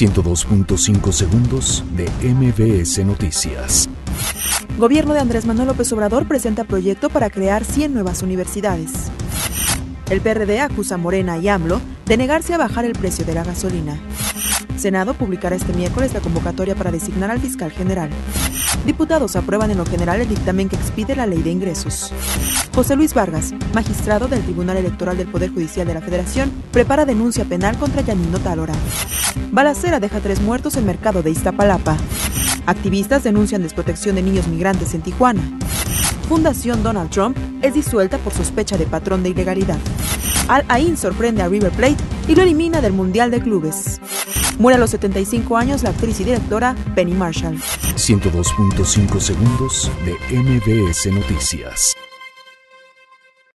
102.5 segundos de MBS Noticias. Gobierno de Andrés Manuel López Obrador presenta proyecto para crear 100 nuevas universidades. El PRD acusa a Morena y AMLO de negarse a bajar el precio de la gasolina. Senado publicará este miércoles la convocatoria para designar al fiscal general. Diputados aprueban en lo general el dictamen que expide la ley de ingresos. José Luis Vargas, magistrado del Tribunal Electoral del Poder Judicial de la Federación, prepara denuncia penal contra Yanino Tálora. Balacera deja tres muertos en mercado de Iztapalapa. Activistas denuncian desprotección de niños migrantes en Tijuana. Fundación Donald Trump es disuelta por sospecha de patrón de ilegalidad. Al Ain sorprende a River Plate y lo elimina del Mundial de Clubes. Muere a los 75 años la actriz y directora Penny Marshall. 102.5 segundos de MBS Noticias.